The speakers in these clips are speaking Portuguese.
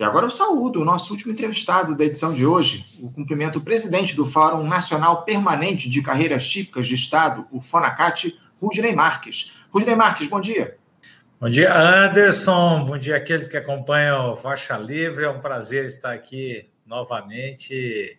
E agora eu saúdo o nosso último entrevistado da edição de hoje, o cumprimento o presidente do Fórum Nacional Permanente de Carreiras Típicas de Estado, o FONACAT, Rudney Marques. Rudney Marques, bom dia. Bom dia, Anderson. Bom dia àqueles que acompanham o Faixa Livre. É um prazer estar aqui novamente.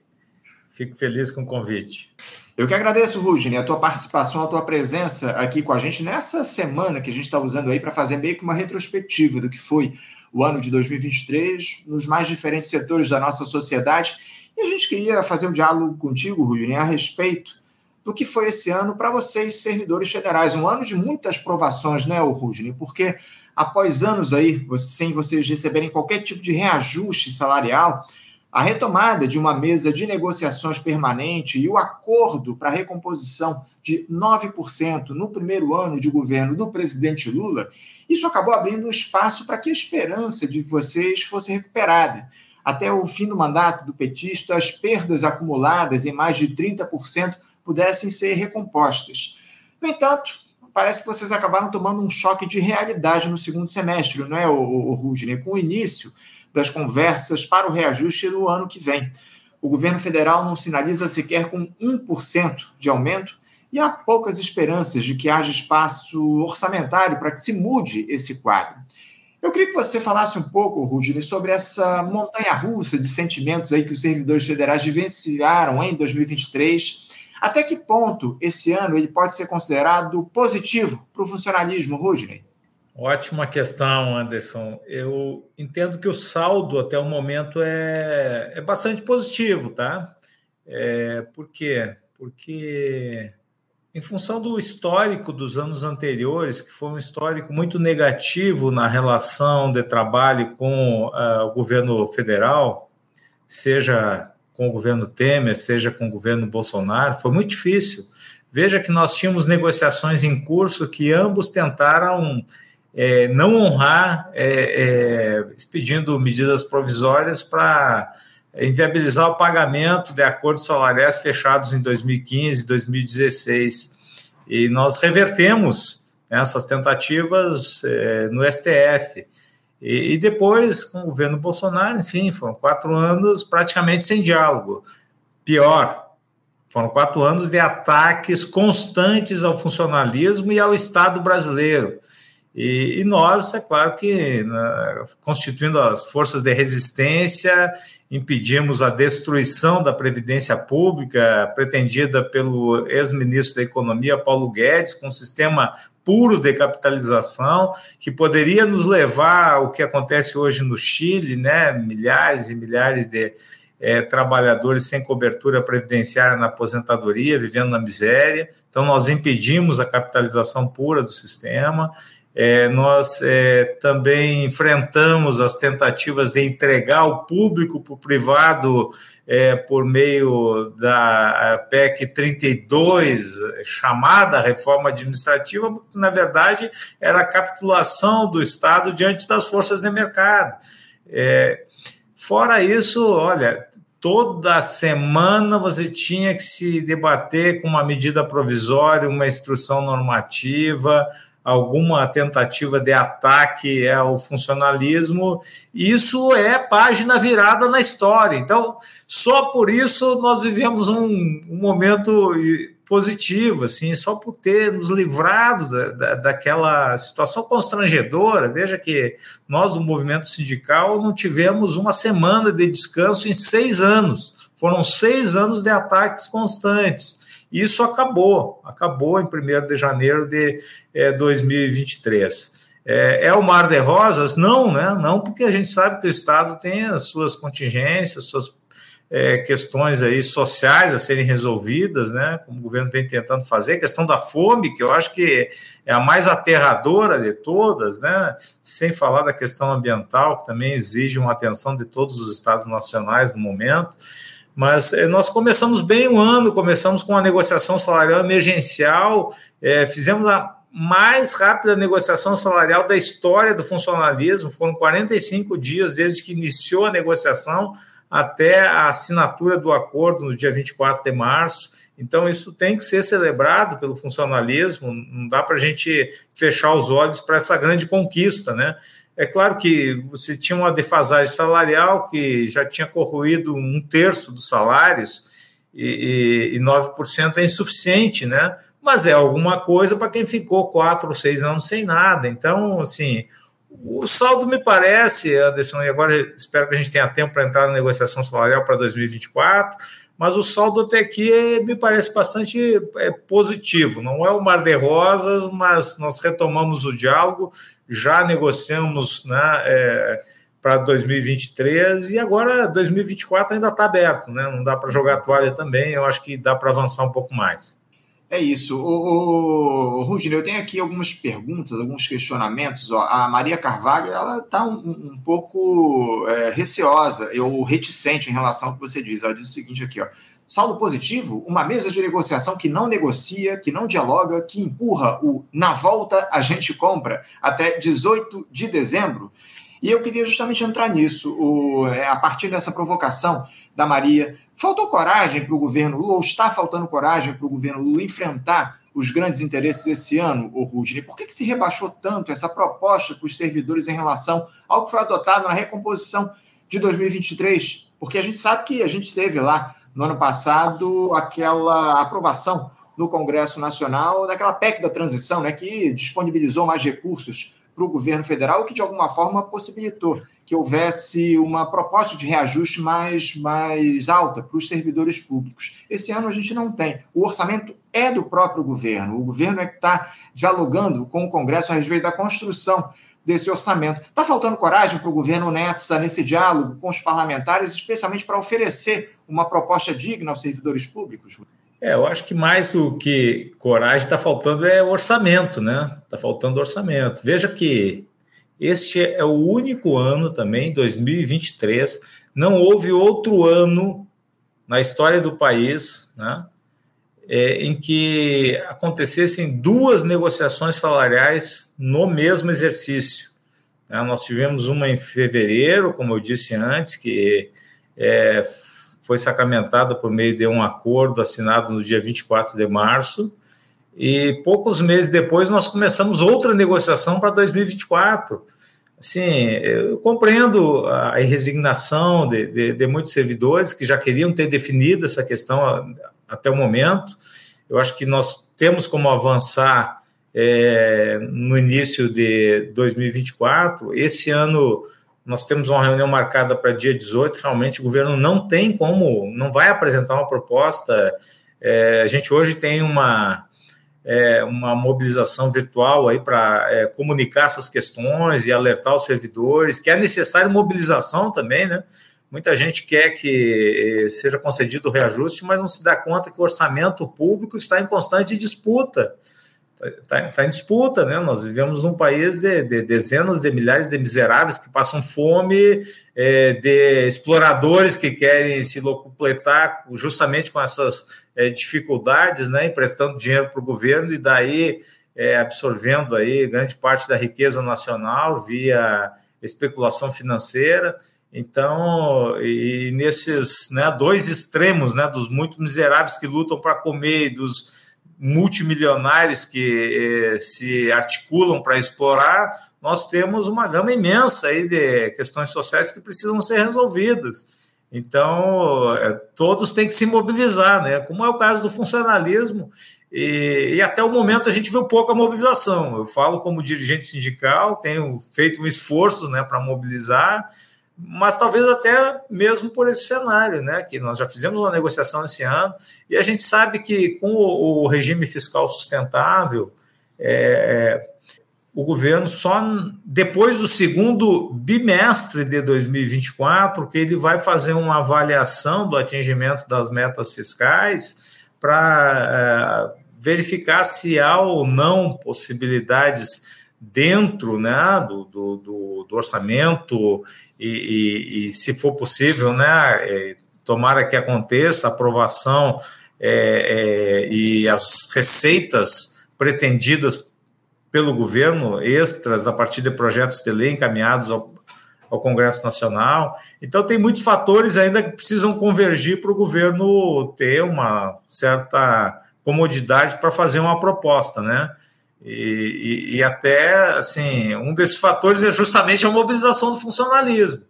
Fico feliz com o convite. Eu que agradeço, Rudney, a tua participação, a tua presença aqui com a gente nessa semana que a gente está usando aí para fazer meio que uma retrospectiva do que foi o ano de 2023 nos mais diferentes setores da nossa sociedade. E a gente queria fazer um diálogo contigo, Rudney, a respeito do que foi esse ano para vocês, servidores federais. Um ano de muitas provações, né, Rudney? Porque após anos aí, sem vocês receberem qualquer tipo de reajuste salarial, a retomada de uma mesa de negociações permanente e o acordo para a recomposição de 9% no primeiro ano de governo do presidente Lula, isso acabou abrindo um espaço para que a esperança de vocês fosse recuperada. Até o fim do mandato do petista, as perdas acumuladas em mais de 30% pudessem ser recompostas. No entanto, parece que vocês acabaram tomando um choque de realidade no segundo semestre, não é, o, o, Rudney? Com o início das conversas para o reajuste no ano que vem. O governo federal não sinaliza sequer com 1% de aumento e há poucas esperanças de que haja espaço orçamentário para que se mude esse quadro. Eu queria que você falasse um pouco, Rudney, sobre essa montanha russa de sentimentos aí que os servidores federais vivenciaram em 2023. Até que ponto esse ano ele pode ser considerado positivo para o funcionalismo, Rudney? Ótima questão, Anderson. Eu entendo que o saldo até o momento é, é bastante positivo, tá? É, por quê? Porque em função do histórico dos anos anteriores, que foi um histórico muito negativo na relação de trabalho com uh, o governo federal, seja com o governo Temer, seja com o governo Bolsonaro, foi muito difícil. Veja que nós tínhamos negociações em curso que ambos tentaram é, não honrar, é, é, expedindo medidas provisórias para inviabilizar o pagamento de acordos salariais fechados em 2015 e 2016. E nós revertemos essas tentativas é, no STF. E, depois, com o governo Bolsonaro, enfim, foram quatro anos praticamente sem diálogo. Pior, foram quatro anos de ataques constantes ao funcionalismo e ao Estado brasileiro. E, e, nós, é claro que, né, constituindo as forças de resistência, impedimos a destruição da Previdência Pública, pretendida pelo ex-ministro da Economia, Paulo Guedes, com um sistema puro de capitalização, que poderia nos levar ao que acontece hoje no Chile, né? milhares e milhares de é, trabalhadores sem cobertura previdenciária na aposentadoria, vivendo na miséria. Então, nós impedimos a capitalização pura do sistema é, nós é, também enfrentamos as tentativas de entregar o público para o privado é, por meio da PEC 32, chamada reforma administrativa, que na verdade era a capitulação do Estado diante das forças de mercado. É, fora isso, olha, toda semana você tinha que se debater com uma medida provisória, uma instrução normativa, alguma tentativa de ataque ao funcionalismo, isso é página virada na história. Então, só por isso nós vivemos um, um momento positivo, assim, só por ter nos livrado da, da, daquela situação constrangedora. Veja que nós, do movimento sindical, não tivemos uma semana de descanso em seis anos. Foram seis anos de ataques constantes. Isso acabou, acabou em 1 de janeiro de é, 2023. É, é, o mar de rosas? Não, né? Não, porque a gente sabe que o Estado tem as suas contingências, suas é, questões aí sociais a serem resolvidas, né? Como o governo vem tentando fazer, a questão da fome, que eu acho que é a mais aterradora de todas, né? Sem falar da questão ambiental, que também exige uma atenção de todos os estados nacionais no momento. Mas é, nós começamos bem o ano, começamos com uma negociação salarial emergencial, é, fizemos a mais rápida negociação salarial da história do funcionalismo, foram 45 dias desde que iniciou a negociação até a assinatura do acordo no dia 24 de março. Então, isso tem que ser celebrado pelo funcionalismo, não dá para a gente fechar os olhos para essa grande conquista, né? É claro que você tinha uma defasagem salarial que já tinha corroído um terço dos salários e, e, e 9% é insuficiente, né? Mas é alguma coisa para quem ficou quatro ou seis anos sem nada. Então, assim, o saldo me parece, Anderson, e agora espero que a gente tenha tempo para entrar na negociação salarial para 2024 mas o saldo até aqui é, me parece bastante é, positivo. Não é o mar de rosas, mas nós retomamos o diálogo, já negociamos né, é, para 2023 e agora 2024 ainda está aberto, né? não dá para jogar toalha também, eu acho que dá para avançar um pouco mais. É isso. O, o, Rudine, eu tenho aqui algumas perguntas, alguns questionamentos. Ó. A Maria Carvalho, ela está um, um, pouco é, receosa, ou reticente em relação ao que você diz. Ela diz o seguinte aqui, ó. Saldo positivo, uma mesa de negociação que não negocia, que não dialoga, que empurra o na volta a gente compra até 18 de dezembro. E eu queria justamente entrar nisso, o, é, a partir dessa provocação da Maria. Faltou coragem para o governo Lula, ou está faltando coragem para o governo Lula enfrentar os grandes interesses esse ano, o Rudney? Por que, que se rebaixou tanto essa proposta para os servidores em relação ao que foi adotado na recomposição de 2023? Porque a gente sabe que a gente teve lá no ano passado aquela aprovação no Congresso Nacional daquela PEC da transição, né, que disponibilizou mais recursos para o governo federal, que de alguma forma possibilitou que houvesse uma proposta de reajuste mais, mais alta para os servidores públicos. Esse ano a gente não tem. O orçamento é do próprio governo. O governo é que está dialogando com o Congresso a respeito da construção desse orçamento. Está faltando coragem para o governo nessa, nesse diálogo com os parlamentares, especialmente para oferecer uma proposta digna aos servidores públicos? É, eu acho que mais do que coragem está faltando é orçamento, né? Está faltando orçamento. Veja que este é o único ano também, 2023, não houve outro ano na história do país, né? É, em que acontecessem duas negociações salariais no mesmo exercício. Né? Nós tivemos uma em fevereiro, como eu disse antes, que é, foi sacramentada por meio de um acordo assinado no dia 24 de março, e poucos meses depois nós começamos outra negociação para 2024. Assim, eu compreendo a resignação de, de, de, muitos servidores que já queriam ter definido essa questão até o momento. Eu acho que nós temos como avançar é, no início de 2024. Esse ano nós temos uma reunião marcada para dia 18. Realmente, o governo não tem como, não vai apresentar uma proposta. É, a gente hoje tem uma, é, uma mobilização virtual aí para é, comunicar essas questões e alertar os servidores, que é necessário mobilização também, né? Muita gente quer que é, seja concedido o reajuste, mas não se dá conta que o orçamento público está em constante disputa está tá em disputa, né? Nós vivemos num país de, de, dezenas de milhares de miseráveis que passam fome, é, de exploradores que querem se locupletar justamente com essas é, dificuldades, né? Emprestando dinheiro para o governo e daí é, absorvendo aí grande parte da riqueza nacional via especulação financeira. Então, e nesses né, dois extremos, né, dos muito miseráveis que lutam para comer e dos multimilionários que eh, se articulam para explorar, nós temos uma gama imensa aí de questões sociais que precisam ser resolvidas. Então, é, todos têm que se mobilizar, né? Como é o caso do funcionalismo, e, e, até o momento a gente viu pouca mobilização. Eu falo como dirigente sindical, tenho feito um esforço né, para mobilizar, mas talvez até mesmo por esse cenário, né? Que nós já fizemos uma negociação esse ano e a gente sabe que com o, regime fiscal sustentável, é, o governo só depois do segundo bimestre de 2024 que ele vai fazer uma avaliação do atingimento das metas fiscais para é, verificar se há ou não possibilidades dentro né, do, do, do orçamento e, e, e, se for possível, né, é, tomara que aconteça a aprovação é, é, e as receitas pretendidas pelo governo, extras a partir de projetos de lei encaminhados ao, ao Congresso Nacional. Então, tem muitos fatores ainda que precisam convergir para o governo ter uma certa comodidade para fazer uma proposta, né? E, e, e, até, assim, um desses fatores é justamente a mobilização do funcionalismo.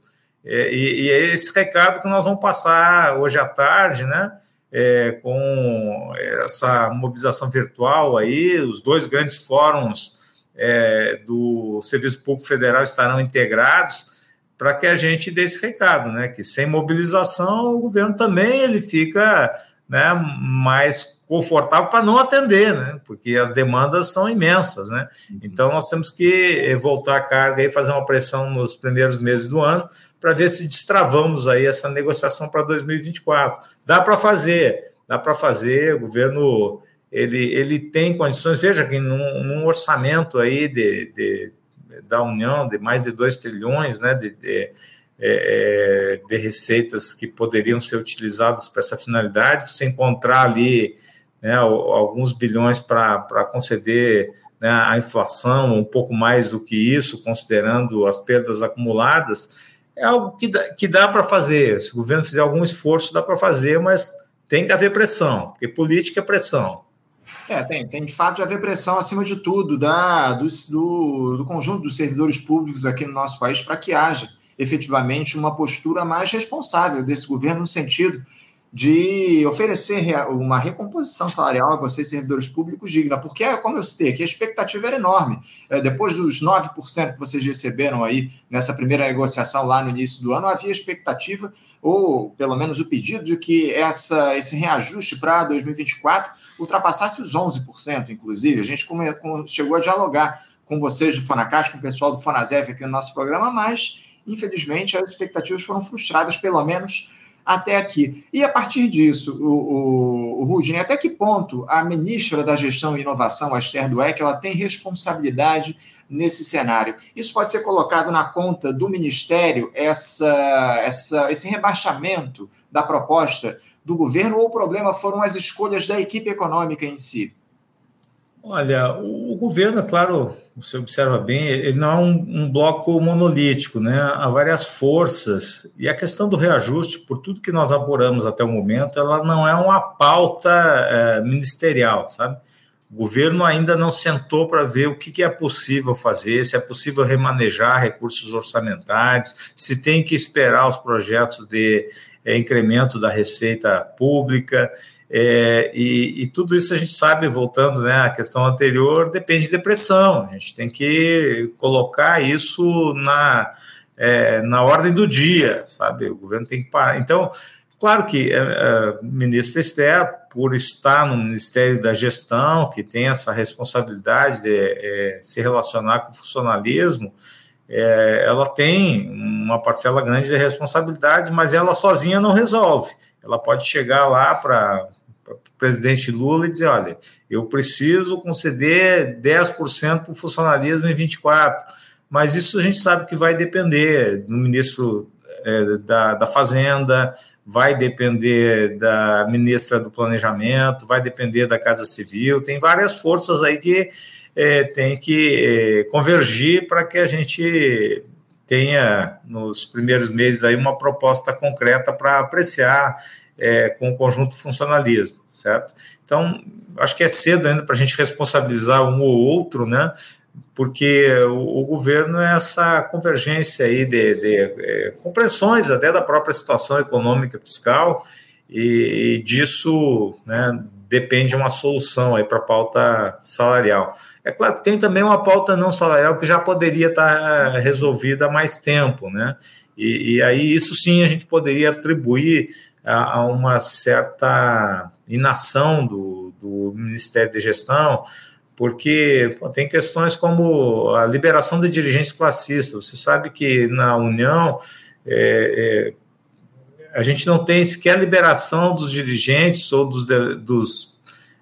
E, e, é esse recado que nós vamos passar hoje à tarde, né? É, com essa mobilização virtual aí, os dois grandes fóruns é, do Serviço Público Federal estarão integrados para que a gente dê esse recado, né? Que sem mobilização o governo também ele fica né, mais confortável para não atender, né? Porque as demandas são imensas, né? Uhum. Então nós temos que voltar a carga e fazer uma pressão nos primeiros meses do ano para ver se destravamos aí essa negociação para 2024. Dá para fazer, dá para fazer. O governo ele, ele tem condições. Veja que num, num orçamento aí de, de, da União de mais de 2 trilhões, né? De, de, é, é, de receitas que poderiam ser utilizadas para essa finalidade, você encontrar ali né, alguns bilhões para conceder né, a inflação, um pouco mais do que isso, considerando as perdas acumuladas, é algo que dá, que dá para fazer. Se o governo fizer algum esforço, dá para fazer, mas tem que haver pressão, porque política é pressão. É, tem, tem de fato de haver pressão acima de tudo da, do, do, do conjunto dos servidores públicos aqui no nosso país para que haja efetivamente uma postura mais responsável desse governo no sentido de oferecer uma recomposição salarial a vocês, servidores públicos, digna, porque, como eu citei aqui, a expectativa era enorme. É, depois dos 9% que vocês receberam aí nessa primeira negociação lá no início do ano, havia expectativa, ou pelo menos o pedido, de que essa, esse reajuste para 2024 ultrapassasse os 11%, inclusive. A gente chegou a dialogar com vocês do Fonacast, com o pessoal do Fonazef aqui no nosso programa, mas, infelizmente, as expectativas foram frustradas, pelo menos até aqui. E a partir disso, o, o, o Rudine, até que ponto a ministra da Gestão e Inovação, a Esther Dweck, ela tem responsabilidade nesse cenário? Isso pode ser colocado na conta do Ministério, essa, essa, esse rebaixamento da proposta do governo, ou o problema foram as escolhas da equipe econômica em si? Olha, o governo, é claro, você observa bem, ele não é um, um, bloco monolítico, né? Há várias forças e a questão do reajuste, por tudo que nós apuramos até o momento, ela não é uma pauta é, ministerial, sabe? O governo ainda não sentou para ver o que, que é possível fazer, se é possível remanejar recursos orçamentários, se tem que esperar os projetos de é, incremento da receita pública. É, e, e, tudo isso a gente sabe, voltando né, à questão anterior, depende de pressão. A gente tem que colocar isso na, é, na ordem do dia, sabe? O governo tem que parar. Então, claro que é, é, o ministro Esther, por estar no Ministério da Gestão, que tem essa responsabilidade de é, se relacionar com o funcionalismo, é, ela tem uma parcela grande de responsabilidade, mas ela sozinha não resolve. Ela pode chegar lá para presidente Lula e dizer: olha, eu preciso conceder 10% para o funcionalismo em 24, mas isso a gente sabe que vai depender do ministro é, da, da Fazenda, vai depender da ministra do Planejamento, vai depender da Casa Civil, tem várias forças aí que é, tem que é, convergir para que a gente tenha nos primeiros meses aí uma proposta concreta para apreciar é, com o conjunto funcionalismo, certo? Então, acho que é cedo ainda para a gente responsabilizar um ou outro, né? Porque o, o governo é essa convergência aí de, de é, compreensões até da própria situação econômica fiscal e, e disso, né, depende uma solução aí para a pauta salarial. É claro que tem também uma pauta não salarial que já poderia estar resolvida há mais tempo, né? E, e aí isso sim a gente poderia atribuir a, uma certa inação do, do Ministério de Gestão, porque pô, tem questões como a liberação de dirigentes classistas. Você sabe que na União é, é, a gente não tem sequer liberação dos dirigentes ou dos, dos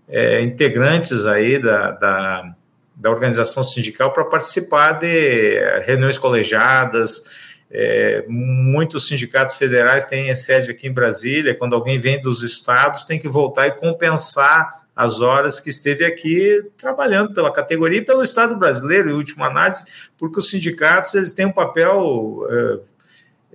é, integrantes aí da, da, da organização sindical para participar de reuniões colegiadas, é, muitos sindicatos federais têm sede aqui em Brasília. Quando alguém vem dos estados, tem que voltar e compensar as horas que esteve aqui trabalhando pela categoria e pelo Estado brasileiro, em última análise, porque os sindicatos eles têm um papel é,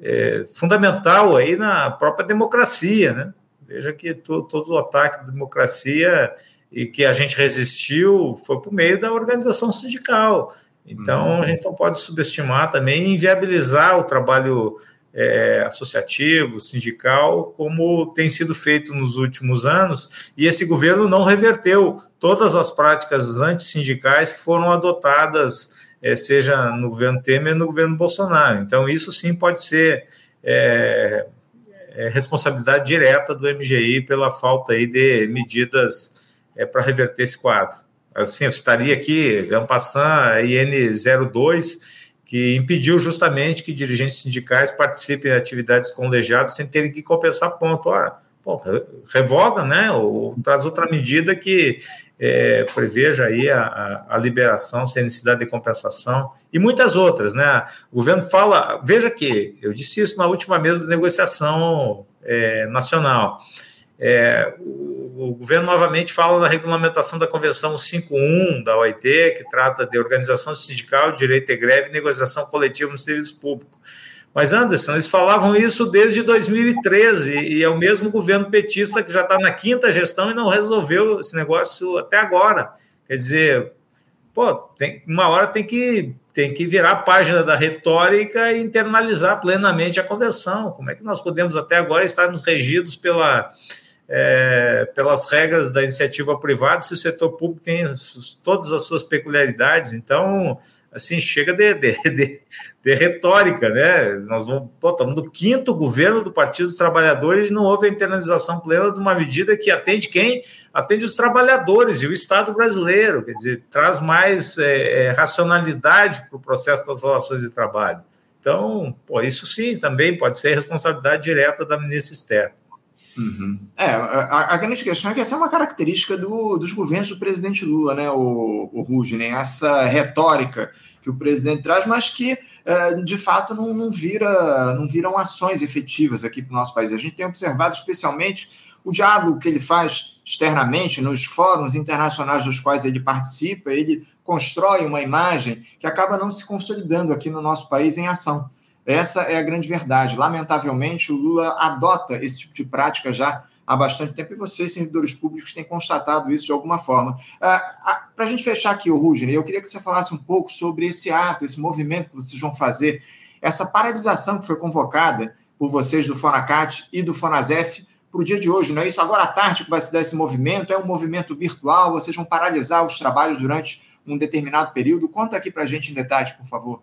é, fundamental aí na própria democracia, né? Veja que to, todo o ataque à democracia e que a gente resistiu foi por meio da organização sindical. Então, uhum. a gente não pode subestimar também inviabilizar o trabalho é, associativo, sindical, como tem sido feito nos últimos anos, e esse governo não reverteu todas as práticas antissindicais que foram adotadas, é, seja no governo Temer no governo Bolsonaro. Então, isso sim pode ser é, é responsabilidade direta do MGI pela falta aí de medidas é, para reverter esse quadro. Assim, eu estaria aqui, Gampassan, IN02, que impediu justamente que dirigentes sindicais participem de atividades colegiadas sem terem que compensar ponto. Ora, pô, revoga, né? Ou traz outra medida que é, preveja aí a, a, liberação sem necessidade de compensação e muitas outras, né? O governo fala, veja que eu disse isso na última mesa de negociação é, nacional. É, o, governo novamente fala da regulamentação da Convenção 51 da OIT, que trata de organização sindical, direito de greve e negociação coletiva no serviço público. Mas, Anderson, eles falavam isso desde 2013 e é o mesmo governo petista que já está na quinta gestão e não resolveu esse negócio até agora. Quer dizer, pô, tem, uma hora tem que, tem que virar a página da retórica e internalizar plenamente a convenção. Como é que nós podemos até agora estarmos regidos pela é, pelas regras da iniciativa privada, se o setor público tem todas as suas peculiaridades. Então, assim, chega de, de, de, de retórica, né? Nós vamos, pô, estamos no quinto governo do Partido dos Trabalhadores e não houve a internalização plena de uma medida que atende quem? Atende os trabalhadores e o Estado brasileiro, quer dizer, traz mais é, é racionalidade para o processo das relações de trabalho. Então, pô, isso sim também pode ser responsabilidade direta da ministra Esther. Uhum. É, a, a, grande questão é que essa é uma característica do, dos governos do presidente Lula, né, o, o Rudney, essa retórica que o presidente traz, mas que é, de fato não, não, vira, não viram ações efetivas aqui para o nosso país. A gente tem observado especialmente o diálogo que ele faz externamente nos fóruns internacionais dos quais ele participa, ele constrói uma imagem que acaba não se consolidando aqui no nosso país em ação. Essa é a grande verdade. Lamentavelmente, o Lula adota esse tipo de prática já há bastante tempo e vocês, servidores públicos, têm constatado isso de alguma forma. Ah, Para a gente fechar aqui, o Rudney, eu queria que você falasse um pouco sobre esse ato, esse movimento que vocês vão fazer, essa paralisação que foi convocada por vocês do Fonacat e do Fonasef para o dia de hoje, não é isso? Agora à tarde que vai se dar esse movimento, é um movimento virtual, vocês vão paralisar os trabalhos durante um determinado período. Conta aqui para a gente em detalhes, por favor.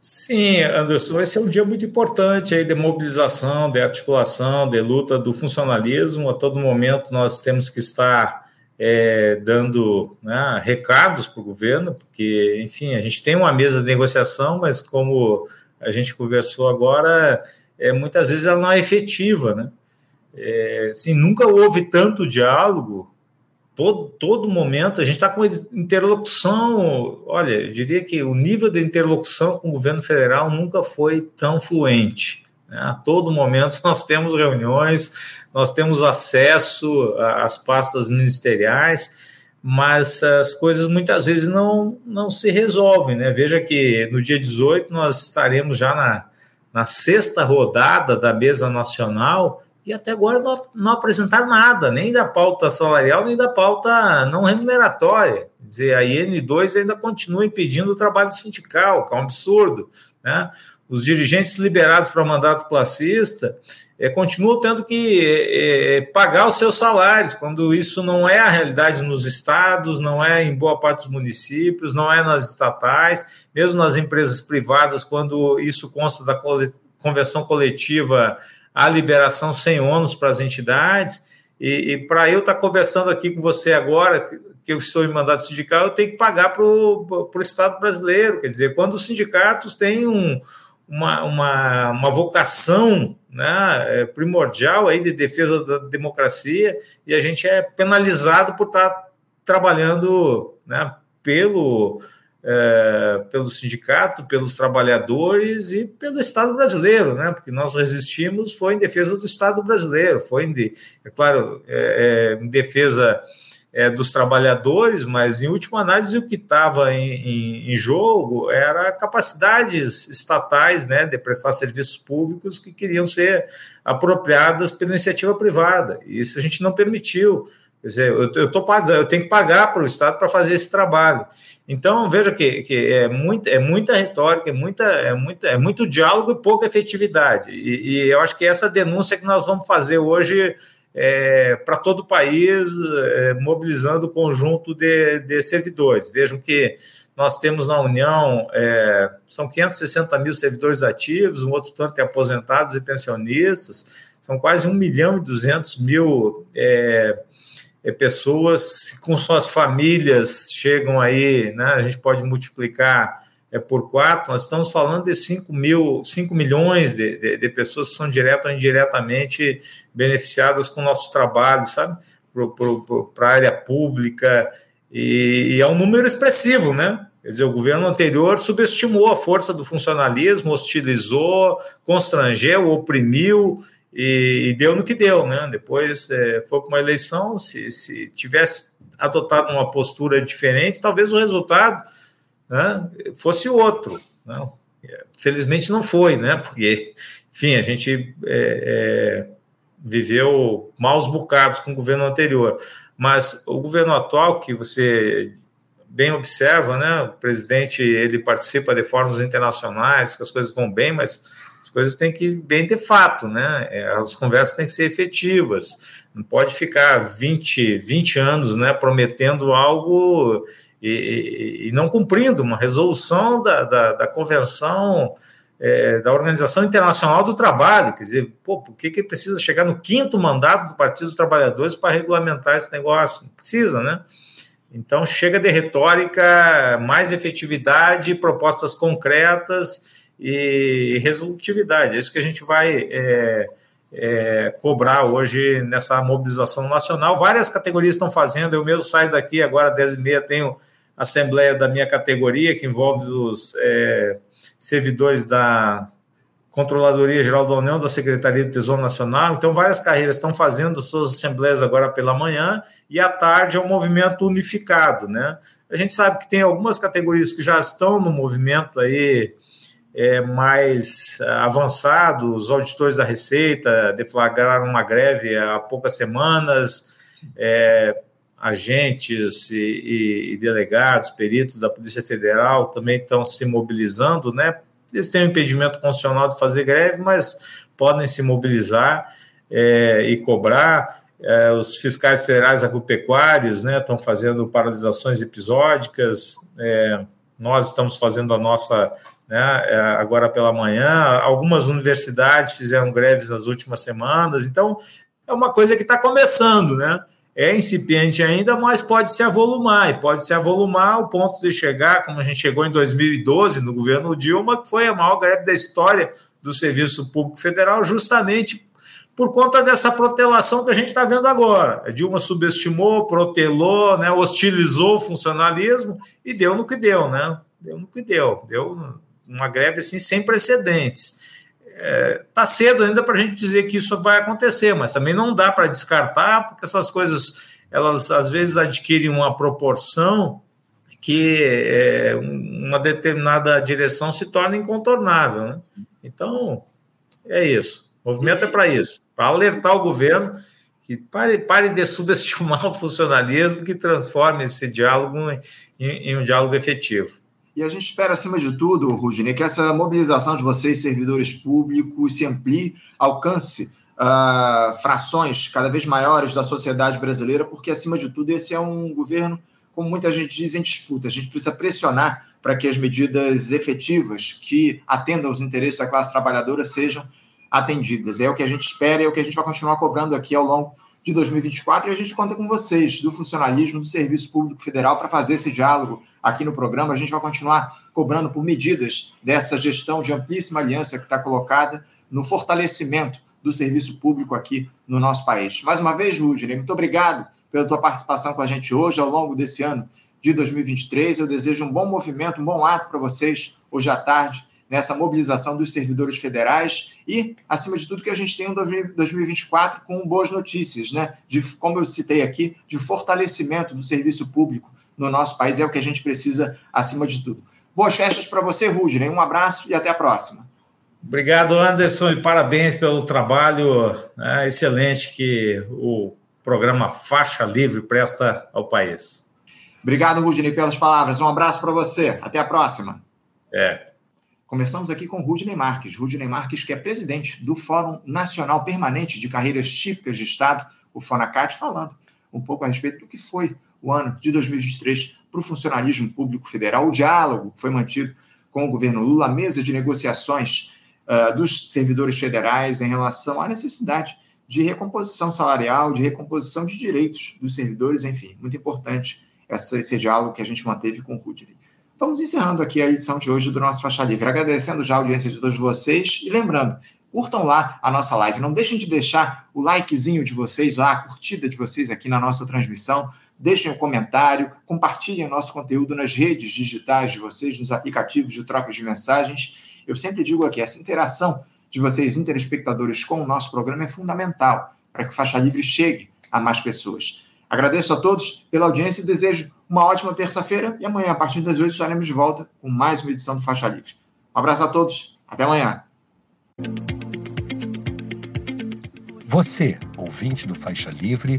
Sim, Anderson, esse é um dia muito importante aí de mobilização, de articulação, de luta do funcionalismo. A todo momento nós temos que estar é, dando né, recados para o governo, porque, enfim, a gente tem uma mesa de negociação, mas como a gente conversou agora, é, muitas vezes ela não é efetiva, né? É, assim, nunca houve tanto diálogo todo, todo momento, a gente está com interlocução. Olha, eu diria que o nível de interlocução com o governo federal nunca foi tão fluente. Né? A todo momento nós temos reuniões, nós temos acesso às pastas ministeriais, mas as coisas muitas vezes não, não se resolvem. Né? Veja que no dia 18 nós estaremos já na, na sexta rodada da mesa nacional e até agora não, não apresentaram nada, nem da pauta salarial, nem da pauta não remuneratória. Quer dizer, a IN2 ainda continua impedindo o trabalho sindical, que é um absurdo. Né? Os dirigentes liberados para mandato classista é, continuam tendo que é, pagar os seus salários, quando isso não é a realidade nos estados, não é em boa parte dos municípios, não é nas estatais, mesmo nas empresas privadas, quando isso consta da convenção coletiva a liberação sem ônus para as entidades. E, e para eu estar tá conversando aqui com você agora, que eu estou em mandato sindical, eu tenho que pagar para o Estado brasileiro. Quer dizer, quando os sindicatos têm um, uma, uma, uma vocação né, é, primordial aí de defesa da democracia e a gente é penalizado por estar trabalhando né, pelo é, pelo sindicato, pelos trabalhadores e pelo Estado brasileiro, né? Porque nós resistimos foi em defesa do Estado brasileiro, foi em, de, é claro, é, é, em defesa é, dos trabalhadores, mas em última análise o que estava em, em, em, jogo era capacidades estatais, né, de prestar serviços públicos que queriam ser apropriadas pela iniciativa privada. Isso a gente não permitiu. Quer dizer, eu, eu tô pagando, eu tenho que pagar para o Estado para fazer esse trabalho. Então, veja que, que é, muito, é muita retórica, é, muita, é, muita, é muito diálogo e pouca efetividade. E, e eu acho que essa denúncia que nós vamos fazer hoje é, para todo o país, é, mobilizando o conjunto de, de, servidores. Vejam que nós temos na União, é, são 560 mil servidores ativos, um outro tanto de aposentados e pensionistas, são quase 1 milhão e 200 mil é, é, pessoas com suas famílias chegam aí, né, a gente pode multiplicar é, por quatro, nós estamos falando de 5, mil, 5 milhões de, de, de, pessoas que são direto ou indiretamente beneficiadas com o nosso trabalho, sabe? Para a área pública, e, e, é um número expressivo, né? Quer dizer, o governo anterior subestimou a força do funcionalismo, hostilizou, constrangeu, oprimiu e, e deu no que deu, né? Depois é, foi para uma eleição, se, se tivesse adotado uma postura diferente, talvez o resultado né, fosse outro. Não, felizmente não foi, né? Porque, enfim, a gente é, é, viveu maus bocados com o governo anterior. Mas o governo atual, que você bem observa, né? O presidente ele participa de fóruns internacionais, que as coisas vão bem, mas as coisas têm que ir bem de fato, né? É, as conversas têm que ser efetivas. Não pode ficar 20, 20 anos né, prometendo algo e, e, não cumprindo uma resolução da, da, da Convenção é, da Organização Internacional do Trabalho. Quer dizer, pô, por que, que precisa chegar no quinto mandato do Partido dos Trabalhadores para regulamentar esse negócio? Não precisa, né? Então, chega de retórica, mais efetividade, propostas concretas e resolutividade. É isso que a gente vai é, é, cobrar hoje nessa mobilização nacional. Várias categorias estão fazendo, eu mesmo saio daqui agora, 10h30, tenho assembleia da minha categoria, que envolve os é, servidores da Controladoria Geral da União, da Secretaria do Tesouro Nacional. Então, várias carreiras estão fazendo suas assembleias agora pela manhã e à tarde é um movimento unificado, né? A gente sabe que tem algumas categorias que já estão no movimento aí é, mais avançado, os auditores da Receita deflagraram uma greve há poucas semanas, é, agentes e, e, delegados, peritos da Polícia Federal também estão se mobilizando, né? Eles têm um impedimento constitucional de fazer greve, mas podem se mobilizar é, e cobrar. É, os fiscais federais agropecuários né, estão fazendo paralisações episódicas, é, nós estamos fazendo a nossa né, é, agora pela manhã. Algumas universidades fizeram greves nas últimas semanas, então é uma coisa que está começando, né? É incipiente ainda, mas pode se avolumar, e pode se avolumar ao ponto de chegar, como a gente chegou em 2012, no governo Dilma, que foi a maior greve da história do Serviço Público Federal, justamente por conta dessa protelação que a gente está vendo agora. A Dilma subestimou, protelou, né, hostilizou o funcionalismo e deu no que deu, né? Deu no que deu. Deu uma greve assim sem precedentes. Está é, tá cedo ainda para a gente dizer que isso vai acontecer, mas também não dá para descartar, porque essas coisas elas às vezes adquirem uma proporção que é, uma determinada direção se torna incontornável. Né? Então, é isso. O movimento é para isso para alertar o governo que pare, pare de subestimar o funcionalismo, que transforme esse diálogo em, em um diálogo efetivo. E a gente espera, acima de tudo, Rudine, que essa mobilização de vocês, servidores públicos, se amplie, alcance uh, frações cada vez maiores da sociedade brasileira, porque, acima de tudo, esse é um governo, como muita gente diz, em disputa. A gente precisa pressionar para que as medidas efetivas que atendam os interesses da classe trabalhadora sejam atendidas. É o que a gente espera e é o que a gente vai continuar cobrando aqui ao longo de 2024 e a gente conta com vocês do funcionalismo do Serviço Público Federal para fazer esse diálogo aqui no programa. A gente vai continuar cobrando por medidas dessa gestão de amplíssima aliança que está colocada no fortalecimento do serviço público aqui no nosso país. Mais uma vez, Rudney, muito obrigado pela tua participação com a gente hoje, ao longo desse ano de 2023. Eu desejo um bom movimento, um bom ato para vocês hoje à tarde nessa mobilização dos servidores federais e, acima de tudo, que a gente tenha um 2024 com boas notícias, né? De, como eu citei aqui, de fortalecimento do serviço público no nosso país, é o que a gente precisa acima de tudo. Boas festas para você, Rudney. Um abraço e até a próxima. Obrigado, Anderson, e parabéns pelo trabalho né, excelente que o programa Faixa Livre presta ao país. Obrigado, Rudney, pelas palavras. Um abraço para você. Até a próxima. É. Conversamos aqui com Rudney Marques. Rudney Marques, que é presidente do Fórum Nacional Permanente de Carreiras Típicas de Estado, o FONACAT, falando um pouco a respeito do que foi o ano de 2023 para o funcionalismo público federal. O diálogo foi mantido com o governo Lula, a mesa de negociações uh, dos servidores federais em relação à necessidade de recomposição salarial, de recomposição de direitos dos servidores, enfim, muito importante essa, esse diálogo que a gente manteve com o Rudney. Vamos encerrando aqui a edição de hoje do nosso Faixa Livre, agradecendo já a audiência de todos vocês e lembrando, curtam lá a nossa live, não deixem de deixar o likezinho de vocês lá, a curtida de vocês aqui na nossa transmissão, deixem um comentário, compartilhem nosso conteúdo nas redes digitais de vocês, nos aplicativos de troca de mensagens. Eu sempre digo aqui, essa interação de vocês, interespectadores, com o nosso programa é fundamental para que o Faixa Livre chegue a mais pessoas. Agradeço a todos pela audiência e desejo uma ótima terça-feira e amanhã, a partir das 8, estaremos de volta com mais uma edição do Faixa Livre. Um abraço a todos, até amanhã. Você, ouvinte do Faixa Livre,